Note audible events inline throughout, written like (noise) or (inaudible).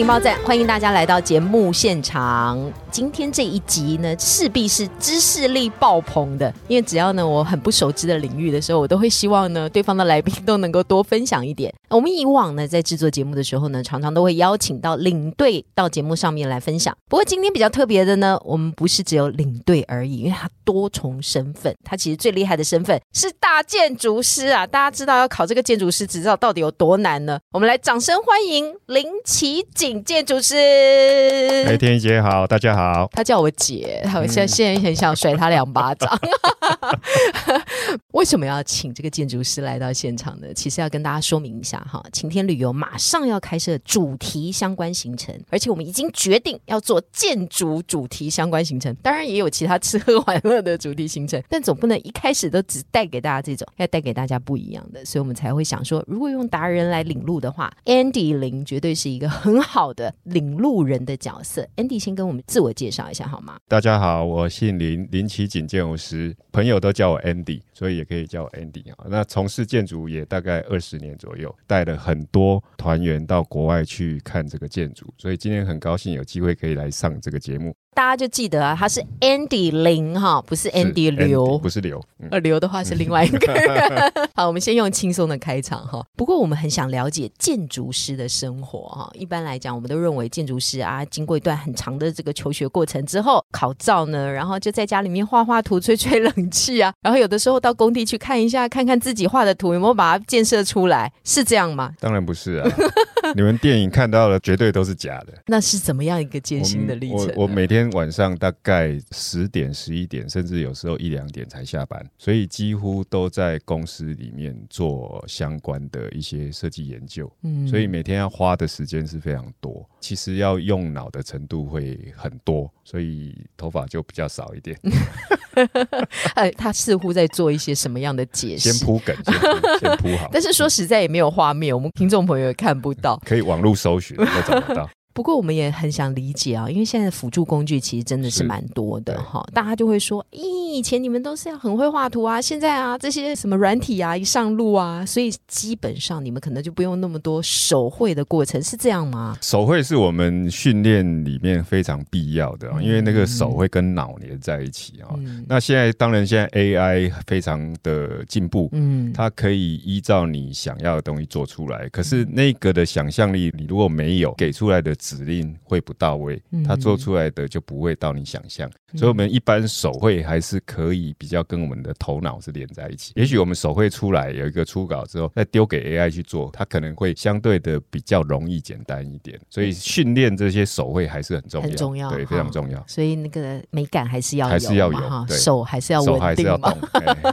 情报站，欢迎大家来到节目现场。今天这一集呢，势必是知识力爆棚的，因为只要呢我很不熟知的领域的时候，我都会希望呢对方的来宾都能够多分享一点。我们以往呢在制作节目的时候呢，常常都会邀请到领队到节目上面来分享。不过今天比较特别的呢，我们不是只有领队而已，因为他多重身份，他其实最厉害的身份是大建筑师啊！大家知道要考这个建筑师执照到底有多难呢？我们来掌声欢迎林奇景建筑师。哎，天一姐好，大家好。好，他叫我姐，我现在现在很想甩他两巴掌。(laughs) 为什么要请这个建筑师来到现场呢？其实要跟大家说明一下哈，晴天旅游马上要开设主题相关行程，而且我们已经决定要做建筑主题相关行程，当然也有其他吃喝玩乐的主题行程，但总不能一开始都只带给大家这种，要带给大家不一样的，所以我们才会想说，如果用达人来领路的话，Andy 林绝对是一个很好好的领路人的角色。Andy 先跟我们自我介绍一下好吗？大家好，我姓林，林奇景建筑师，朋友都叫我 Andy，所以也可以叫我 Andy 啊。那从事建筑也大概二十年左右，带了很多团员到国外去看这个建筑，所以今天很高兴有机会可以来上这个节目。大家就记得啊，他是 Andy 林哈，不是 Andy 刘，不是刘。呃，刘的话是另外一个人。(laughs) (laughs) 好，我们先用轻松的开场哈。不过我们很想了解建筑师的生活哈。一般来讲，我们都认为建筑师啊，经过一段很长的这个求学过程之后，考照呢，然后就在家里面画画图、吹吹冷气啊，然后有的时候到工地去看一下，看看自己画的图有没有把它建设出来，是这样吗？当然不是啊，(laughs) 你们电影看到的绝对都是假的。那是怎么样一个艰辛的历程？我我每天。晚上大概十点、十一点，甚至有时候一两点才下班，所以几乎都在公司里面做相关的一些设计研究。嗯，所以每天要花的时间是非常多，其实要用脑的程度会很多，所以头发就比较少一点。(laughs) 哎，他似乎在做一些什么样的解释？先铺梗，(laughs) 先铺好。但是说实在也没有画面，我们听众朋友也看不到，可以网络搜寻，都找不到。不过我们也很想理解啊，因为现在的辅助工具其实真的是蛮多的哈，大家就会说，咦，以前你们都是要很会画图啊，现在啊这些什么软体啊一上路啊，所以基本上你们可能就不用那么多手绘的过程，是这样吗？手绘是我们训练里面非常必要的，因为那个手会跟脑连在一起啊。那现在当然现在 AI 非常的进步，嗯，它可以依照你想要的东西做出来，可是那个的想象力你如果没有给出来的。指令会不到位，它做出来的就不会到你想象，所以我们一般手绘还是可以比较跟我们的头脑是连在一起。也许我们手绘出来有一个初稿之后，再丢给 AI 去做，它可能会相对的比较容易简单一点。所以训练这些手绘还是很重要，很重要，对，非常重要。所以那个美感还是要还是要有哈，手还是要稳定嘛，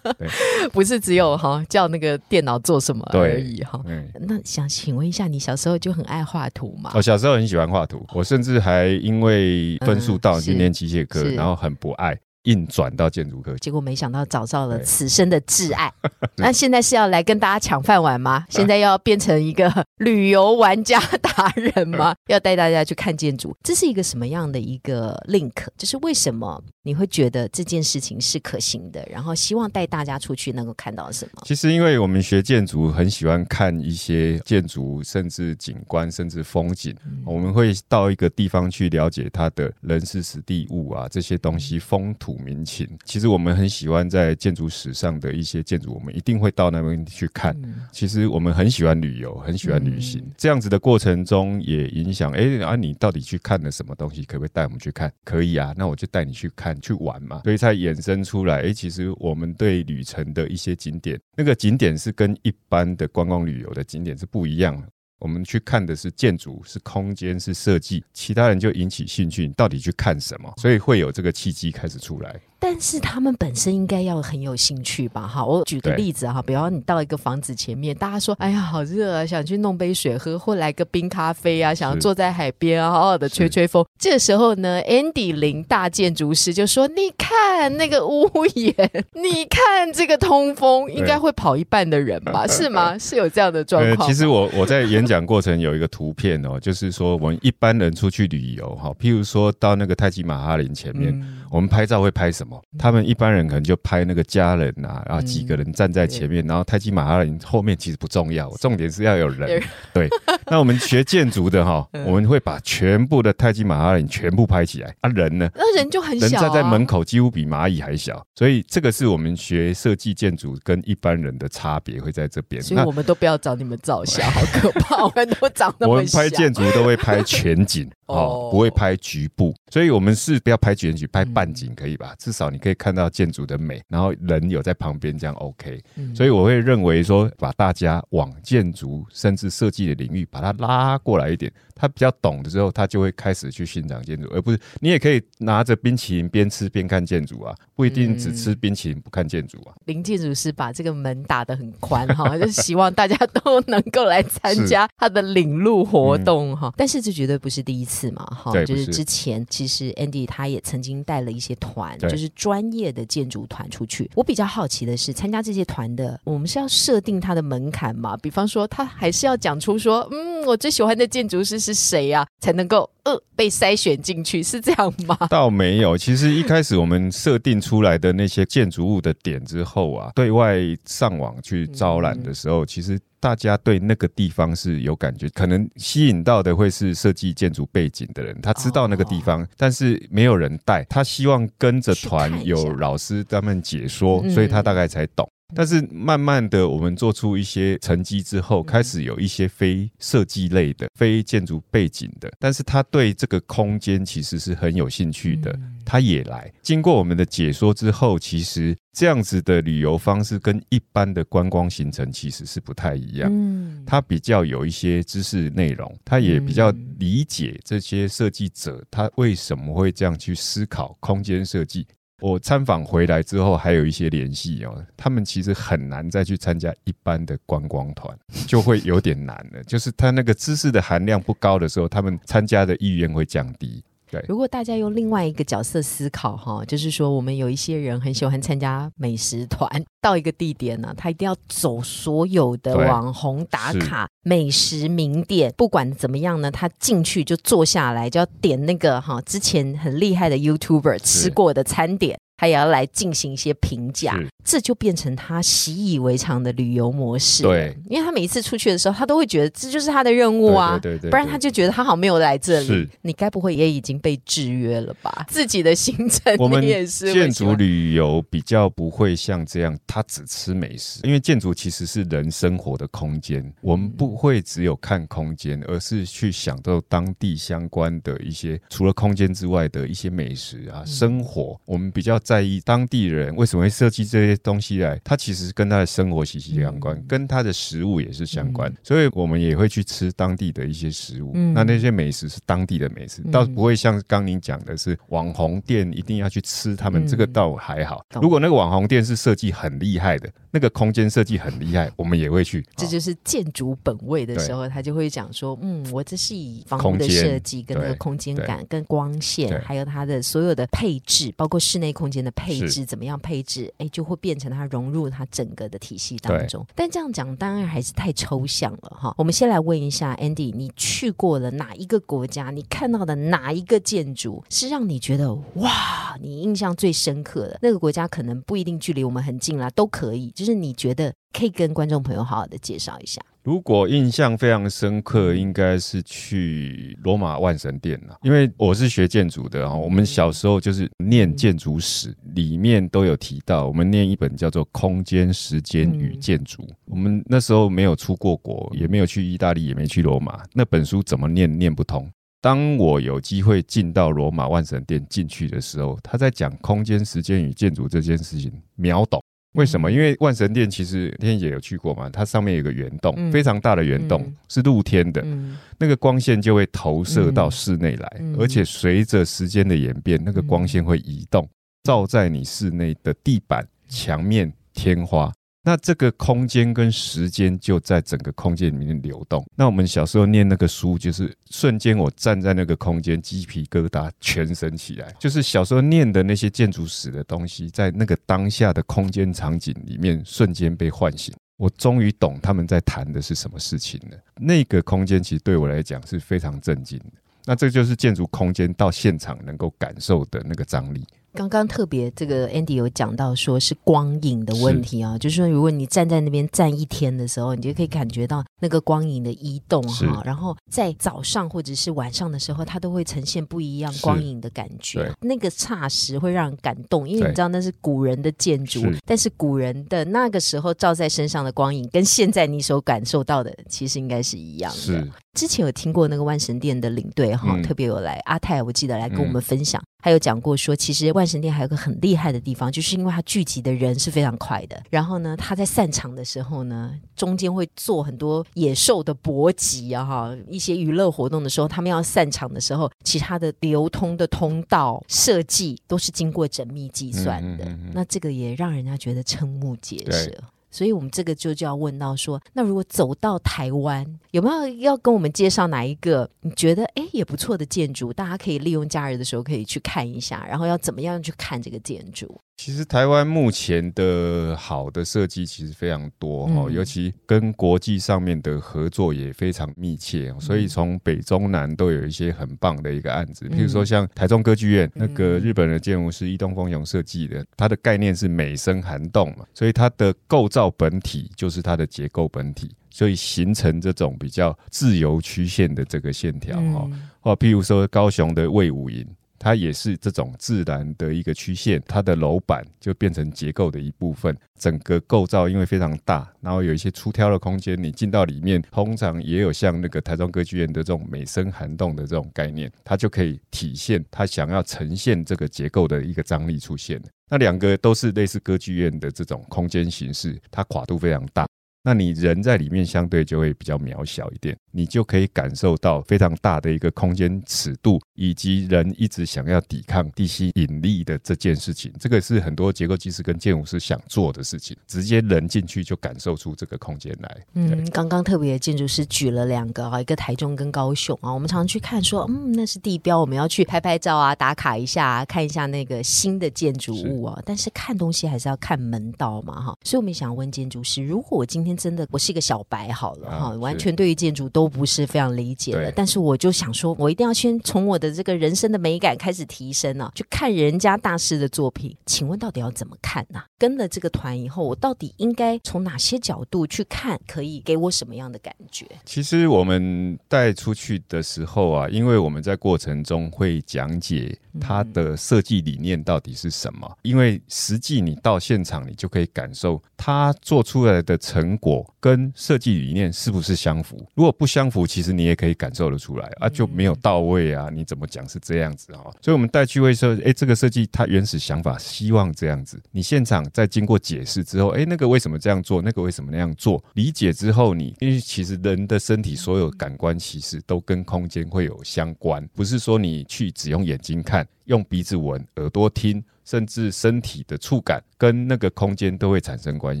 (laughs) 不是只有哈叫那个电脑做什么而已哈。那想请问一下，你小时候就很爱画图吗？我小时候很喜欢画图，我甚至还因为分数到今天机械科，然后很不爱。硬转到建筑科，结果没想到找到了此生的挚爱。(laughs) 那现在是要来跟大家抢饭碗吗？(laughs) 现在要变成一个旅游玩家达人吗？要带大家去看建筑，这是一个什么样的一个 link？就是为什么你会觉得这件事情是可行的？然后希望带大家出去能够看到什么？其实，因为我们学建筑很喜欢看一些建筑，甚至景观，甚至风景。我们会到一个地方去了解它的人事、史地物啊这些东西，风土。民情，其实我们很喜欢在建筑史上的一些建筑，我们一定会到那边去看。其实我们很喜欢旅游，很喜欢旅行，这样子的过程中也影响。哎，啊，你到底去看了什么东西？可不可以带我们去看？可以啊，那我就带你去看去玩嘛。所以才衍生出来，哎，其实我们对旅程的一些景点，那个景点是跟一般的观光旅游的景点是不一样的。我们去看的是建筑，是空间，是设计，其他人就引起兴趣，到底去看什么？所以会有这个契机开始出来。但是他们本身应该要很有兴趣吧？哈，我举个例子哈，比方你到一个房子前面，大家说：“哎呀，好热啊，想去弄杯水喝，或来个冰咖啡啊，想要坐在海边啊，好好的吹吹风。”这时候呢，Andy 林大建筑师就说：“你看那个屋檐，你看这个通风，应该会跑一半的人吧？是吗？(laughs) 是有这样的状况？呃其实我我在演讲过程有一个图片哦，就是说我们一般人出去旅游哈，譬如说到那个泰姬玛哈林前面，嗯我们拍照会拍什么？他们一般人可能就拍那个家人啊，然后嗯几个人站在前面，然后泰姬玛哈林后面其实不重要，重点是要有有人人。对，(laughs) 那我们学建筑的哈，嗯我们会把全部的泰姬玛哈林全部拍起来，啊人呢？那人就很小、啊，人站在门口几乎比蚂蚁还小，所以这个是我们学设计建筑跟一般人的差别会在这边。所以我们都不要找你们照相，好可怕！我们都长那我们。拍建筑都会拍全景 (laughs) 哦哦，不会拍局部，所以我们是不要拍全景，拍半景可以吧？至少你可以看到建筑的美，然后人有在旁边，这样 OK。嗯所以我会认为说，把大家往建筑甚至设计的领域把它拉过来一点，他比较懂的时候，他就会开始去欣赏建筑，而不是你也可以拿着冰淇淋边吃边看建筑啊，不一定只吃冰淇淋不看建筑啊。林建筑师把这个门打得很宽哈，(laughs) 就是希望大家都能够来参加他的领路活动哈。但是这绝对不是第一次嘛哈，就是之前其实 Andy 他也曾经带了一些团，就是专业的建筑团出去。我比较好奇的是，参加这些团的，我们是要设定他的门槛吗？比方说，他还是要讲出说，嗯，我最喜欢的建筑师是谁呀、才能够呃被筛选进去，是这样吗？(laughs) 倒没有，其实一开始我们设定出来的那些建筑物的点之后啊，(laughs) 对外上网去招揽的时候，其实大家对那个地方是有感觉，可能吸引到的会是设计建筑背景的人，他知道那个地方，但是没有人带，他希望跟着团有老师他们解说，嗯所以他大概才懂。但是慢慢的，我们做出一些成绩之后，嗯开始有一些非设计类的、非建筑背景的，但是他对这个空间其实是很有兴趣的，嗯他也来。经过我们的解说之后，其实这样子的旅游方式跟一般的观光行程其实是不太一样。嗯，他比较有一些知识内容，他也比较嗯理解这些设计者他为什么会这样去思考空间设计。我参访回来之后，还有一些联系哦，他们其实很难再去参加一般的观光团，(laughs) 就会有点难了。就是他那个知识的含量不高的时候，他们参加的意愿会降低。对，如果大家用另外一个角色思考哈，就是说我们有一些人很喜欢参加美食团，到一个地点呢，他一定要走所有的网红打卡美食名店，不管怎么样呢，他进去就坐下来，就要点那个哈之前很厉害的 YouTuber 吃过的餐点。他也要来进行一些评价，这就变成他习以为常的旅游模式。对，因为他每一次出去的时候，他都会觉得这就是他的任务啊。对对对对不然他就觉得他好像没有来这里。你该不会也已经被制约了吧？(laughs) 自己的行程我们你也是建筑旅游比较不会像这样，他只吃美食，因为建筑其实是人生活的空间，我们不会只有看空间，而是去想到当地相关的一些除了空间之外的一些美食啊、生活。我们比较在意当地人为什么会设计这些东西来，它其实跟他的生活息息相关，跟他的食物也是相关，所以我们也会去吃当地的一些食物。嗯。那那些美食是当地的美食，嗯。倒不会像刚您讲的是网红店一定要去吃他们，嗯。这个倒还好。如果那个网红店是设计很厉害的，那个空间设计很厉害，(laughs) 我们也会去。这哦就是建筑本位的时候，他就会讲说，嗯，我这是以房屋的设计跟那个空间感、跟光线，还有它的所有的配置，包括室内空间的配置怎么样配置，哎，就会变成它融入它整个的体系当中。但这样讲当然还是太抽象了哈。我们先来问一下 Andy，你去过了哪一个国家？你看到的哪一个建筑是让你觉得哇，你印象最深刻的？那个国家可能不一定距离我们很近啦，都可以。就是你觉得可以跟观众朋友好好的介绍一下。如果印象非常深刻，应该是去罗马万神殿了，因为我是学建筑的啊，我们小时候就是念建筑史，里面都有提到，我们念一本叫做《空间、时间与建筑》。我们那时候没有出过国，也没有去意大利，也没去罗马，那本书怎么念念不通。当我有机会进到罗马万神殿进去的时候，他在讲空间、时间与建筑这件事情，秒懂。为什么？因为万神殿其实天姐有去过嘛，它上面有个圆洞，嗯非常大的圆洞，嗯是露天的，嗯那个光线就会投射到室内来，嗯而且随着时间的演变，那个光线会移动。照在你室内的地板、墙面、天花。那这个空间跟时间就在整个空间里面流动。那我们小时候念那个书，就是瞬间我站在那个空间，鸡皮疙瘩全身起来。就是小时候念的那些建筑史的东西，在那个当下的空间场景里面瞬间被唤醒。我终于懂他们在谈的是什么事情了。那个空间其实对我来讲是非常震惊的。那这就是建筑空间到现场能够感受的那个张力。刚刚特别这个 Andy 有讲到说是光影的问题啊，就是说如果你站在那边站一天的时候，你就可以感觉到那个光影的移动哈。然后在早上或者是晚上的时候，它都会呈现不一样光影的感觉。那个霎时会让人感动，因为你知道那是古人的建筑，但是古人的那个时候照在身上的光影，跟现在你所感受到的其实应该是一样的。之前有听过那个万神殿的领队哈，特别有来阿泰，我记得来跟我们分享，还有讲过说，其实万神殿还有个很厉害的地方，就是因为它聚集的人是非常快的。然后呢，他在散场的时候呢，中间会做很多野兽的搏击啊哈，一些娱乐活动的时候，他们要散场的时候，其他的流通的通道设计都是经过缜密计算的。那这个也让人家觉得瞠目结舌。所以，我们这个就就要问到说，那如果走到台湾，有没有要跟我们介绍哪一个你觉得哎也不错的建筑，大家可以利用假日的时候可以去看一下，然后要怎么样去看这个建筑？其实台湾目前的好的设计其实非常多哈，尤其跟国际上面的合作也非常密切，所以从北中南都有一些很棒的一个案子。譬如说像台中歌剧院，那个日本的建筑师伊东丰雄设计的，它的概念是美声涵洞嘛，所以它的构造本体就是它的结构本体，所以形成这种比较自由曲线的这个线条哈。或譬如说高雄的魏武营。它也是这种自然的一个曲线，它的楼板就变成结构的一部分。整个构造因为非常大，然后有一些出挑的空间，你进到里面，通常也有像那个台中歌剧院的这种美声涵洞的这种概念，它就可以体现它想要呈现这个结构的一个张力出现。那两个都是类似歌剧院的这种空间形式，它跨度非常大。那你人在里面相对就会比较渺小一点，你就可以感受到非常大的一个空间尺度，以及人一直想要抵抗地心引力的这件事情。这个是很多结构技师跟建筑师想做的事情，直接人进去就感受出这个空间来。嗯，刚刚特别建筑师举了两个啊，一个台中跟高雄啊，我们常常去看说，嗯，那是地标，我们要去拍拍照啊，打卡一下，看一下那个新的建筑物啊。但是看东西还是要看门道嘛，哈。所以我们想问建筑师，如果我今天真的我是一个小白，好了哈，完全对于建筑都不是非常理解的。但是我就想说，我一定要先从我的这个人生的美感开始提升呢，去看人家大师的作品。请问到底要怎么看呢？跟了这个团以后，我到底应该从哪些角度去看，可以给我什么样的感觉？其实我们带出去的时候啊，因为我们在过程中会讲解它的设计理念到底是什么，因为实际你到现场，你就可以感受它做出来的成果。跟设计理念是不是相符？如果不相符，其实你也可以感受得出来啊，就没有到位啊。你怎么讲是这样子啊？所以，我们带去会说，哎，这个设计它原始想法希望这样子。你现场在经过解释之后，哎，那个为什么这样做？那个为什么那样做？理解之后，你因为其实人的身体所有感官其实都跟空间会有相关，不是说你去只用眼睛看，用鼻子闻，耳朵听。甚至身体的触感跟那个空间都会产生关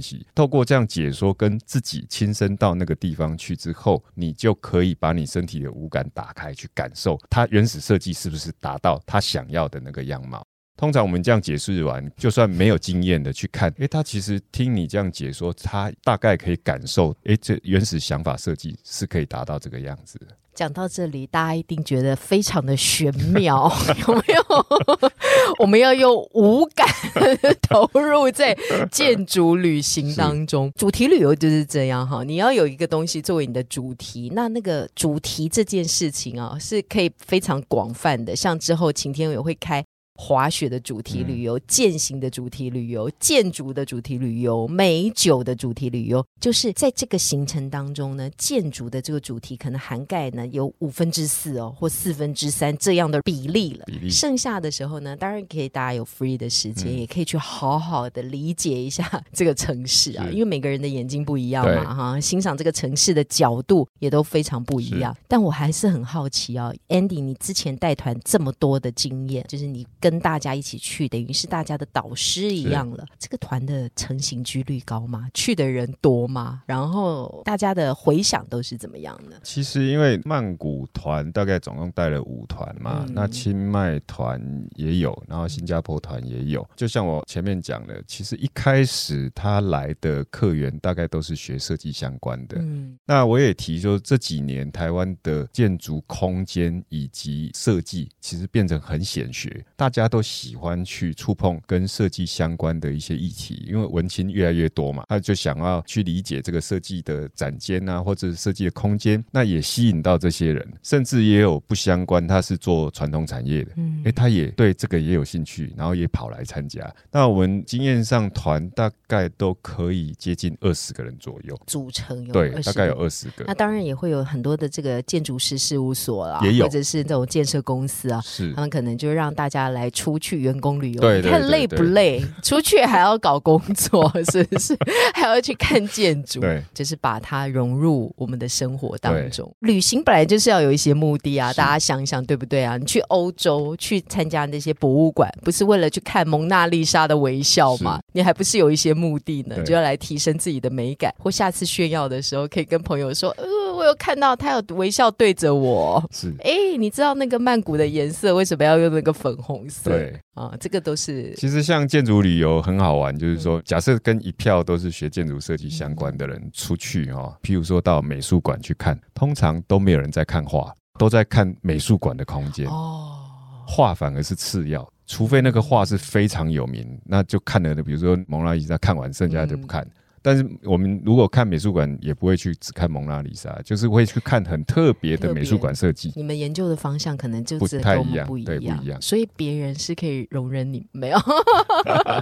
系。透过这样解说，跟自己亲身到那个地方去之后，你就可以把你身体的五感打开，去感受它原始设计是不是达到他想要的那个样貌。通常我们这样解释完，就算没有经验的去看，诶，他其实听你这样解说，他大概可以感受，诶，这原始想法设计是可以达到这个样子。讲到这里，大家一定觉得非常的玄妙，有没有？我们要用五感投入在建筑旅行当中，主题旅游就是这样哈。你要有一个东西作为你的主题，那那个主题这件事情啊，是可以非常广泛的。像之后晴天也会开。滑雪的主题旅游、践行的主题旅游、建筑的主题旅游、美酒的主题旅游，就是在这个行程当中呢，建筑的这个主题可能涵盖呢有五分之四哦，或四分之三这样的比例了。剩下的时候呢，当然可以大家有 free 的时间，也可以去好好的理解一下这个城市啊，因为每个人的眼睛不一样嘛，哈，欣赏这个城市的角度也都非常不一样。但我还是很好奇啊，Andy，你之前带团这么多的经验，就是你。跟大家一起去，等于是大家的导师一样了。这个团的成型几率高吗？去的人多吗？然后大家的回想都是怎么样呢？其实因为曼谷团大概总共带了五团嘛，那清迈团也有，然后新加坡团也有。就像我前面讲的，其实一开始他来的客源大概都是学设计相关的。嗯，那我也提说这几年台湾的建筑空间以及设计其实变成很显学，大家都喜欢去触碰跟设计相关的一些议题，因为文青越来越多嘛，他就想要去理解这个设计的展间啊，或者设计的空间，那也吸引到这些人，甚至也有不相关，他是做传统产业的，嗯，哎，他也对这个也有兴趣，然后也跑来参加。那我们经验上团大概都可以接近二十个人左右。组成，对，大概有二十个。那当然也会有很多的这个建筑师事务所啦，也有，或者是这种建设公司啊，是。他们可能就让大家来出去员工旅游，对，看累不累？(laughs) 出去还要搞工作，是不是？(laughs) 还要去看建筑，对，就是把它融入我们的生活当中。旅行本来就是要有一些目的啊，大家想一想，对不对啊？你去欧洲去参加那些博物馆，不是为了去看蒙娜丽莎的微笑吗？你还不是有一些目的呢？就要来提升自己的美感，或下次炫耀的时候可以跟朋友说：“呃，我有看到他有微笑对着我。”是，哎，你知道那个曼谷的颜色为什么要用那个粉红色？对啊，这个都是。其实像建筑旅游很好玩，就是说，假设跟一票都是学建筑设计相关的人出去哦，譬如说到美术馆去看，通常都没有人在看画，都在看美术馆的空间哦，画反而是次要。除非那个画是非常有名，那就看了的，比如说蒙娜丽莎，看完剩下就不看。但是我们如果看美术馆，也不会去只看蒙娜丽莎，就是会去看很特别的美术馆设计。你们研究的方向可能就不太一样，不一样。所以别人是可以容忍你没有？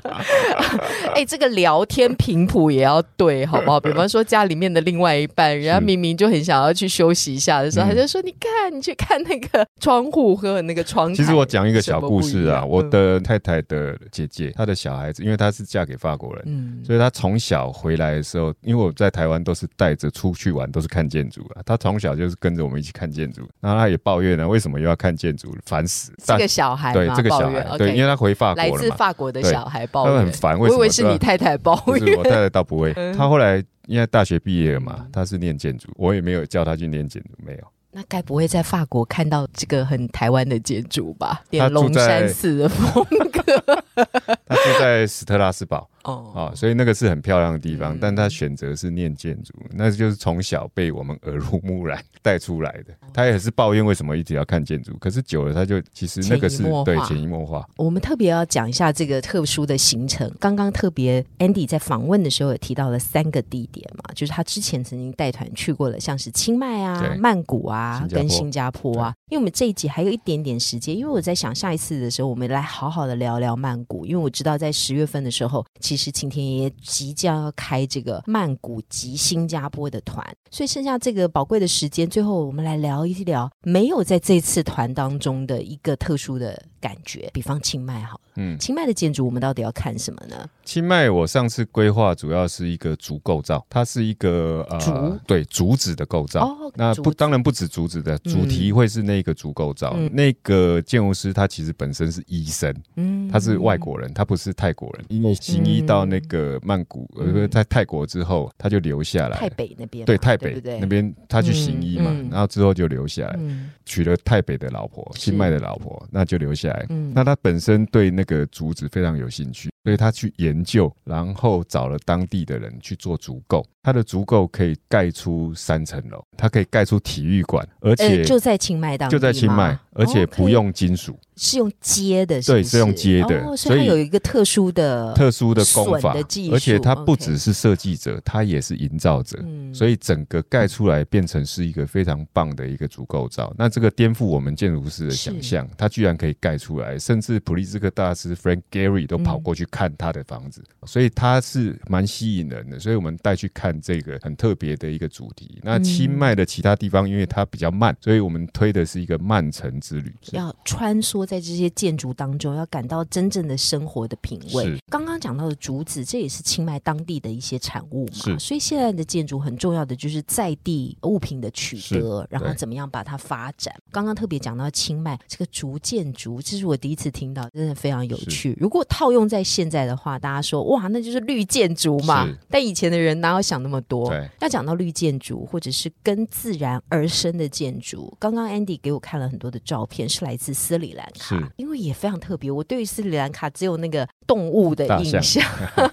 (laughs) 哎，这个聊天频谱也要对，好不好？(laughs) 比方说家里面的另外一半，人家明明就很想要去休息一下的时候，他就说：“你看，你去看那个窗户和那个窗。”其实我讲一个小故事啊，我的太太的姐姐，她的小孩子，因为她是嫁给法国人，嗯，所以她从小回。回来的时候，因为我在台湾都是带着出去玩，都是看建筑啊。他从小就是跟着我们一起看建筑，然后他也抱怨了，为什么又要看建筑，烦死。这个小孩对这个小孩，对，因为他回法国来自法国的小孩抱怨很烦。我以为是你太太抱怨，我太太倒不会。他后来因为大学毕业了嘛，他是念建筑，我也没有叫他去念建筑，没有。那该不会在法国看到这个很台湾的建筑吧？点龙山寺的风格。(laughs) 他住在斯特拉斯堡。哦啊，所以那个是很漂亮的地方，但他选择是念建筑，那就是从小被我们耳濡目染带出来的。他也是抱怨为什么一直要看建筑，可是久了他就其实那个是对潜移默化。我们特别要讲一下这个特殊的行程。刚刚特别 Andy 在访问的时候也提到了三个地点嘛，就是他之前曾经带团去过了，像是清迈啊、曼谷啊跟新加坡啊。因为我们这一集还有一点点时间，因为我在想下一次的时候，我们来好好的聊聊曼谷，因为我知道在十月份的时候。其实晴天爷爷即将要开这个曼谷及新加坡的团，所以剩下这个宝贵的时间，最后我们来聊一聊没有在这次团当中的一个特殊的感觉，比方清迈好了。嗯，清迈的建筑我们到底要看什么呢？清迈我上次规划主要是一个竹构造，它是一个呃对竹子的构造。哦，那不当然不止竹子的主题会是那个竹构造。那个建筑师他其实本身是医生，嗯，他是外国人，他不是泰国人，因为行医到那个曼谷呃在泰国之后他就留下来，泰北那边对泰北那边他去行医嘛，然后之后就留下来，娶了泰北的老婆，清迈的老婆，那就留下来。那他本身对那个竹子非常有兴趣。所以他去研究，然后找了当地的人去做足够。他的足够可以盖出三层楼，它可以盖出体育馆，而且就在清迈当就在清迈，而且不用金属，是用接的，对，是用接的，所以有一个特殊的特殊的工法的，而且它不只是设计者，它也是营造者，所以整个盖出来变成是一个非常棒的一个足构造。那这个颠覆我们建筑师的想象，它居然可以盖出来，甚至普利兹克大师 Frank Gehry 都跑过去看他的房子，所以他是蛮吸引人的。所以我们带去看这个很特别的一个主题。那清迈的其他地方，因为它比较慢，所以我们推的是一个慢城之旅，要穿梭在这些建筑当中，要感到真正的生活的品味。刚刚讲到的竹子，这也是清迈当地的一些产物嘛，所以现在的建筑很重要的就是在地物品的取得，然后怎么样把它发展。刚刚特别讲到清迈这个竹建筑，这是我第一次听到，真的非常有趣。如果套用在现在的话，大家说哇，那就是绿建筑嘛。但以前的人哪有想那么多？要讲到绿建筑，或者是跟自然而生的建筑。刚刚 Andy 给我看了很多的照片，是来自斯里兰卡，因为也非常特别。我对于斯里兰卡只有那个动物的印象，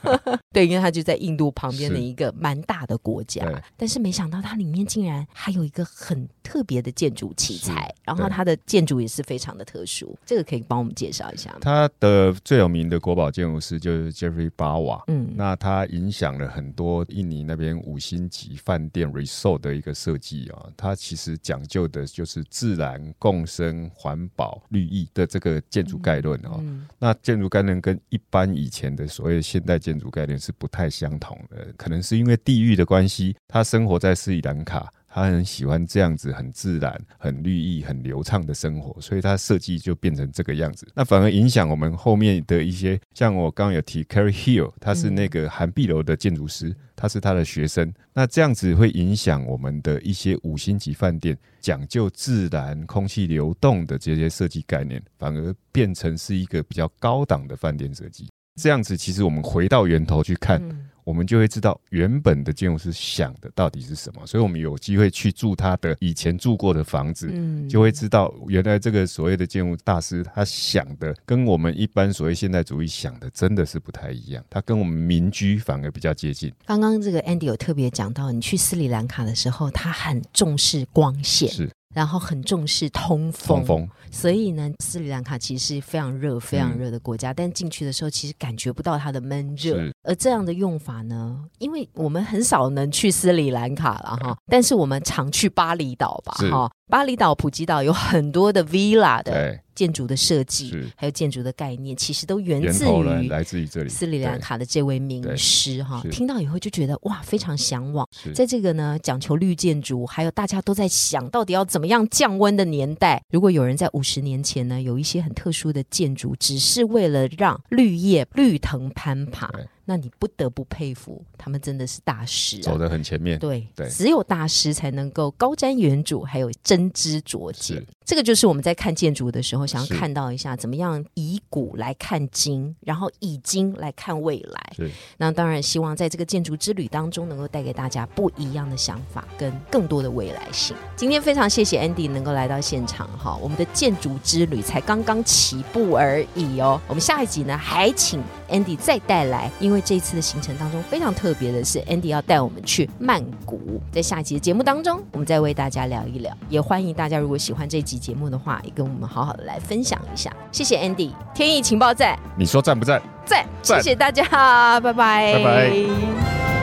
(laughs) 对，因为它就在印度旁边的一个蛮大的国家。但是没想到它里面竟然还有一个很特别的建筑器材，然后它的建筑也是非常的特殊。这个可以帮我们介绍一下吗？它的最有名的国宝建筑师就是 Jeffrey 巴瓦，嗯，那他影响了很多印尼那边五星级饭店 resort 的一个设计啊。它其实讲究的就是自然共生、环保、绿意的这个建筑概论哦。那建筑概念跟一般以前的所谓现代建筑概念是不太相同的，可能是因为地域的关系，他生活在斯里兰卡。他很喜欢这样子很自然、很绿意、很流畅的生活，所以他设计就变成这个样子。那反而影响我们后面的一些，像我刚刚有提 Carrie Hill，他是那个韩碧楼的建筑师，他是他的学生。那这样子会影响我们的一些五星级饭店讲究自然、空气流动的这些设计概念，反而变成是一个比较高档的饭店设计。这样子其实我们回到源头去看。我们就会知道原本的建筑师想的到底是什么，所以我们有机会去住他的以前住过的房子，就会知道原来这个所谓的建筑大师他想的跟我们一般所谓现代主义想的真的是不太一样，他跟我们民居反而比较接近。刚刚这个 Andy 有特别讲到，你去斯里兰卡的时候，他很重视光线。是。然后很重视通风，所以呢，斯里兰卡其实是非常热、非常热的国家，但进去的时候其实感觉不到它的闷热。而这样的用法呢，因为我们很少能去斯里兰卡了哈，但是我们常去巴厘岛吧哈。巴厘岛、普吉岛有很多的 villa 的建筑的设计，还有建筑的概念，其实都源自于来自于这里斯里兰卡的这位名师哈。听到以后就觉得哇，非常向往。在这个呢讲求绿建筑，还有大家都在想到底要怎么样降温的年代，如果有人在五十年前呢有一些很特殊的建筑，只是为了让绿叶绿藤攀爬。那你不得不佩服，他们真的是大师，走得很前面。对对，只有大师才能够高瞻远瞩，还有真知灼见。这个就是我们在看建筑的时候，想要看到一下怎么样以古来看今，然后以今来看未来。是。那当然希望在这个建筑之旅当中，能够带给大家不一样的想法跟更多的未来性。今天非常谢谢 Andy 能够来到现场哈，我们的建筑之旅才刚刚起步而已哦。我们下一集呢，还请 Andy 再带来，因为。这次的行程当中非常特别的是，Andy 要带我们去曼谷。在下一集的节目当中，我们再为大家聊一聊。也欢迎大家，如果喜欢这集节目的话，也跟我们好好的来分享一下。谢谢 Andy，天意情报站，你说赞不赞？赞！谢谢大家，拜拜，拜拜。